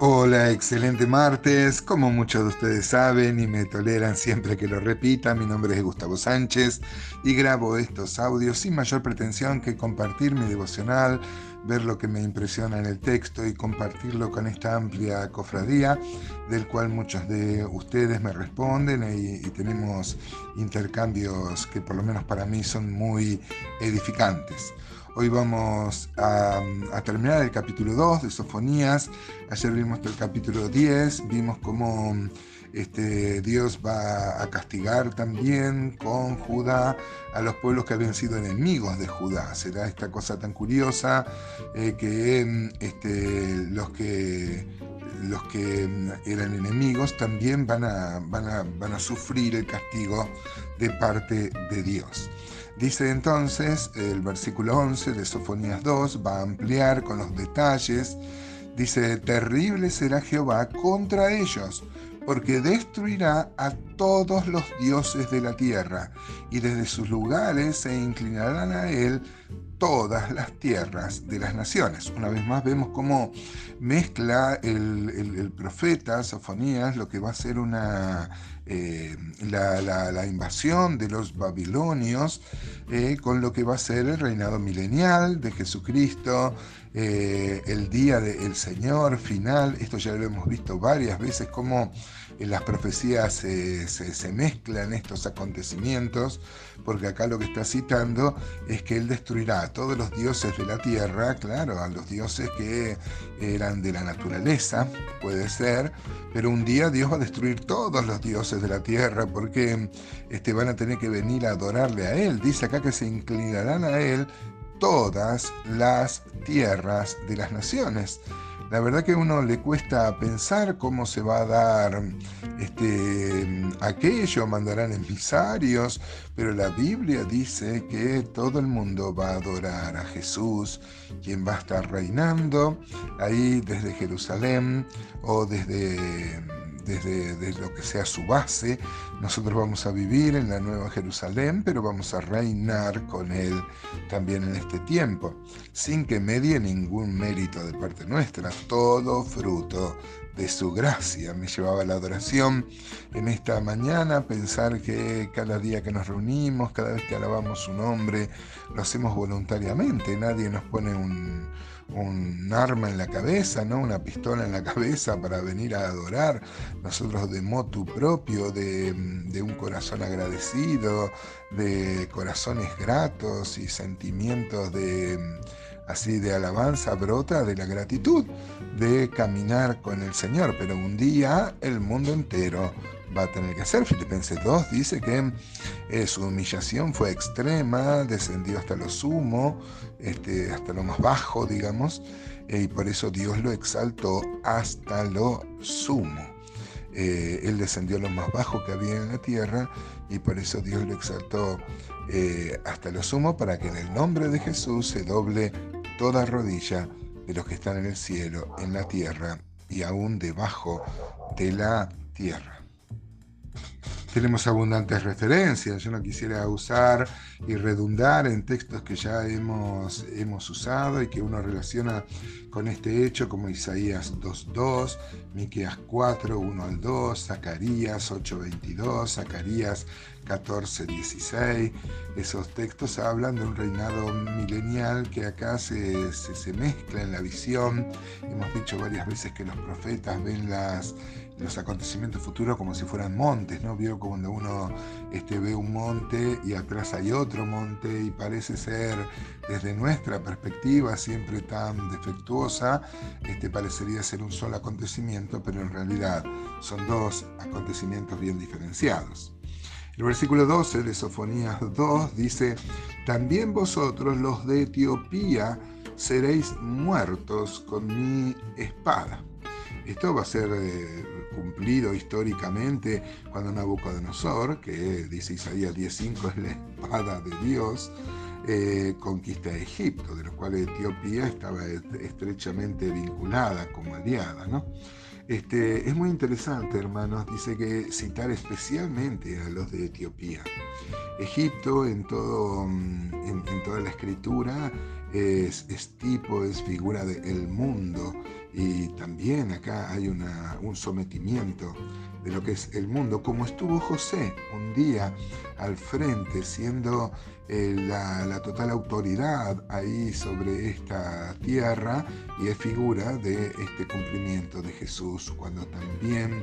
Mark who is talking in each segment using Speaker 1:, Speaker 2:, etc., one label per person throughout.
Speaker 1: Hola, excelente martes. Como muchos de ustedes saben y me toleran siempre que lo repita, mi nombre es Gustavo Sánchez y grabo estos audios sin mayor pretensión que compartir mi devocional, ver lo que me impresiona en el texto y compartirlo con esta amplia cofradía, del cual muchos de ustedes me responden y, y tenemos intercambios que por lo menos para mí son muy edificantes. Hoy vamos a, terminar el capítulo 2 de Sofonías. Ayer vimos el capítulo 10, vimos cómo este, Dios va a castigar también con Judá a los pueblos que habían sido enemigos de Judá. Será esta cosa tan curiosa eh, que este, los que los que eran enemigos también van a, van a, van a sufrir el castigo de parte de Dios. Dice entonces el versículo 11 de Sofonías 2, va a ampliar con los detalles, dice, terrible será Jehová contra ellos, porque destruirá a todos los dioses de la tierra, y desde sus lugares se inclinarán a él todas las tierras de las naciones. Una vez más vemos cómo mezcla el, profeta Sofonías lo que va a ser una, eh, la, invasión de los babilonios eh, con lo que va a ser el reinado milenial de Jesucristo, eh, el día del Señor final. Esto ya lo hemos visto varias veces, cómo en las profecías se, mezclan estos acontecimientos, porque acá lo que está citando es que Él destruirá a todos los dioses de la tierra, claro, a los dioses que eran de la naturaleza, puede ser, pero un día Dios va a destruir todos los dioses de la tierra, porque este, van a tener que venir a adorarle a Él. Dice acá que se inclinarán a Él todas las tierras de las naciones. La verdad que a uno le cuesta pensar cómo se va a dar este, aquello, mandarán emisarios, pero la Biblia dice que todo el mundo va a adorar a Jesús, quien va a estar reinando ahí desde Jerusalén o desde desde, lo que sea su base. Nosotros vamos a vivir en la Nueva Jerusalén, pero vamos a reinar con Él también en este tiempo, sin que medie ningún mérito de parte nuestra, todo fruto de su gracia. Me llevaba la adoración en esta mañana, pensar que cada día que nos reunimos, cada vez que alabamos su nombre, lo hacemos voluntariamente, nadie nos pone un un arma en la cabeza, ¿no? una pistola en la cabeza para venir a adorar. Nosotros de motu propio, de, un corazón agradecido, de corazones gratos y sentimientos de así de alabanza brota de la gratitud de caminar con el Señor. Pero un día el mundo entero va a tener que hacer. Filipenses 2 dice que eh, su humillación fue extrema, descendió hasta lo sumo, este, hasta lo más bajo, digamos, eh, y por eso Dios lo exaltó hasta lo sumo. Eh, él descendió a lo más bajo que había en la tierra y por eso Dios lo exaltó hasta lo sumo para que en el nombre de Jesús se doble toda rodilla de los que están en el cielo, en la tierra y aún debajo de la tierra tenemos abundantes referencias. Yo no quisiera usar y redundar en textos que ya hemos, hemos usado y que uno relaciona con este hecho, como Isaías 2.2, Miqueas 4, 1 al 2, Zacarías 8.22, Zacarías 14.16. Esos textos hablan de un reinado milenial que acá se, se mezcla en la visión. Hemos dicho varias veces que los profetas ven las los acontecimientos futuros como si fueran montes, ¿no? Vio cuando uno este, ve un monte y atrás hay otro monte y parece ser desde nuestra perspectiva siempre tan defectuosa, este, parecería ser un solo acontecimiento, pero en realidad son dos acontecimientos bien diferenciados. El versículo 12 de Sofonías 2 dice, también vosotros los de Etiopía seréis muertos con mi espada. Esto va a ser eh, cumplido históricamente cuando Nabucodonosor, que dice Isaías 10.5 es la espada de Dios, eh, conquista Egipto, de lo cual Etiopía estaba estrechamente vinculada como aliada. ¿no? Este, es muy interesante, hermanos, dice que citar especialmente a los de Etiopía. Egipto en, todo, mm, en, toda la escritura es, es tipo, es figura del mundo y también acá hay un sometimiento de lo que es el mundo, como estuvo José un día al frente, siendo eh, la, total autoridad ahí sobre esta tierra y es figura de este cumplimiento de Jesús cuando también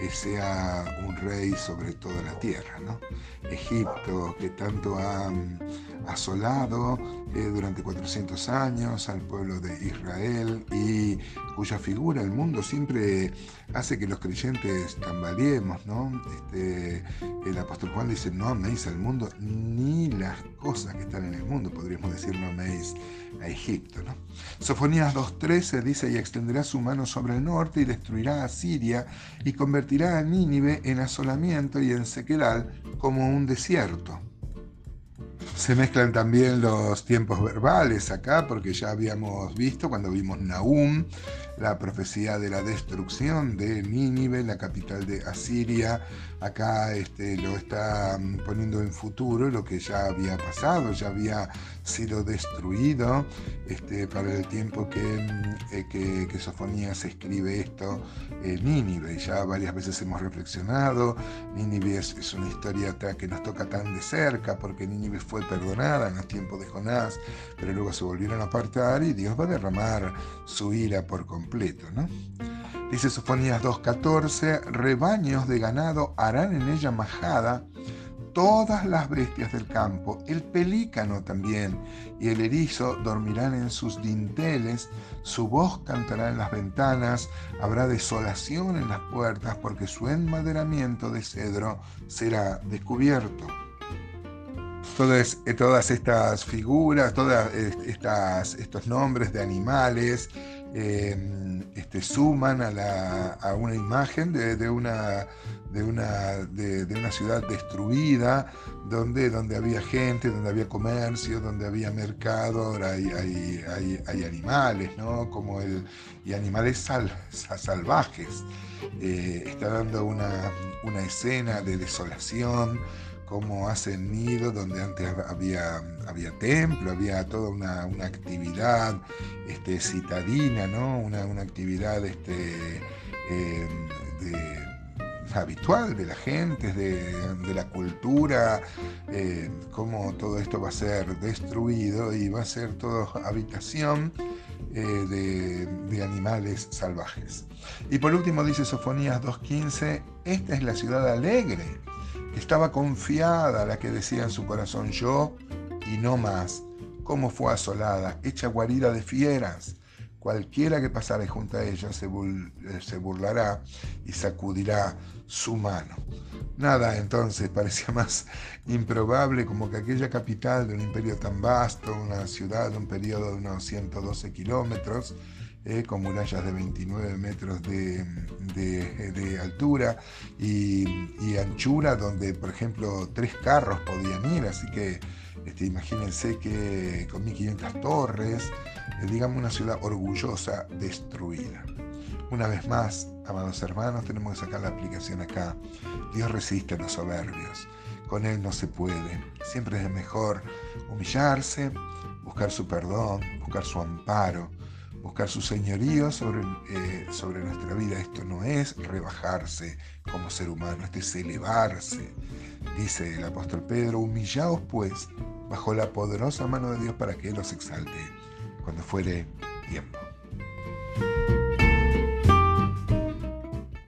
Speaker 1: eh, sea un rey sobre toda la tierra. ¿no? Egipto, que tanto ha asolado eh, durante 400 años al pueblo de Israel y cuya figura el mundo siempre hace que los creyentes tambaleemos. ¿no? Este, el apóstol Juan dice, no améis al mundo ni las cosas que están en el mundo, podríamos decir, no améis a Egipto. ¿no? Sofonías 2.13 dice, y extenderá su mano sobre el norte y destruirá a Siria y convertirá a Nínive en asolamiento y en sequedal como un desierto. Se mezclan también los tiempos verbales acá, porque ya habíamos visto cuando vimos Nahum, la profecía de la destrucción de Nínive, la capital de Asiria. Acá este, lo está mm, poniendo en futuro lo que ya había pasado, ya había sido destruido este, para el tiempo que, mm, eh, que, Sofonías escribe esto, eh, Nínive. Ya varias veces hemos reflexionado, Nínive es, es una historia que nos toca tan de cerca, porque Nínive fue perdonada en los tiempos de Jonás, pero luego se volvieron a apartar y Dios va a derramar su ira por completo ¿no? Dice Sofonías 2.14, rebaños de ganado harán en ella majada todas las bestias del campo, el pelícano también y el erizo dormirán en sus dinteles, su voz cantará en las ventanas, habrá desolación en las puertas porque su enmaderamiento de cedro será descubierto. Todas, eh, todas estas figuras, todos estos nombres de animales, Em, este, suman a, una imagen de, una, una, de, una ciudad destruida, donde, había gente, donde había comercio, donde había mercado, hay, animales, ¿no? Como y animales salvajes. Eh, está dando una escena de desolación, cómo hacen nido, donde antes había, había templo, había toda una, actividad este, citadina, ¿no? una, actividad este, em, habitual de la gente, de, la cultura, eh, cómo todo esto va a ser destruido y va a ser todo habitación eh, de, de, animales salvajes. Y por último dice Sofonías 2.15, esta es la ciudad alegre estaba confiada la que decía en su corazón yo y no más. Cómo fue asolada, hecha guarida de fieras. Cualquiera que pasare junto a ella se, eh, se burlará y sacudirá su mano. Nada entonces parecía más improbable como que aquella capital de un imperio tan vasto, una ciudad de un periodo de unos 112 kilómetros, eh, con murallas de 29 metros de, altura y, anchura, donde por ejemplo tres carros podían ir, así que este, imagínense que con 1500 torres, eh, digamos una ciudad orgullosa, destruida. Una vez más, amados hermanos, tenemos que sacar la aplicación acá. Dios resiste a los soberbios. Con Él no se puede. Siempre es mejor humillarse, buscar su perdón, buscar su amparo, buscar su señorío sobre, eh, sobre nuestra vida. Esto no es rebajarse como ser humano, esto es elevarse. Dice el apóstol Pedro, humillaos pues bajo la poderosa mano de Dios para que Él os exalte cuando fuere tiempo.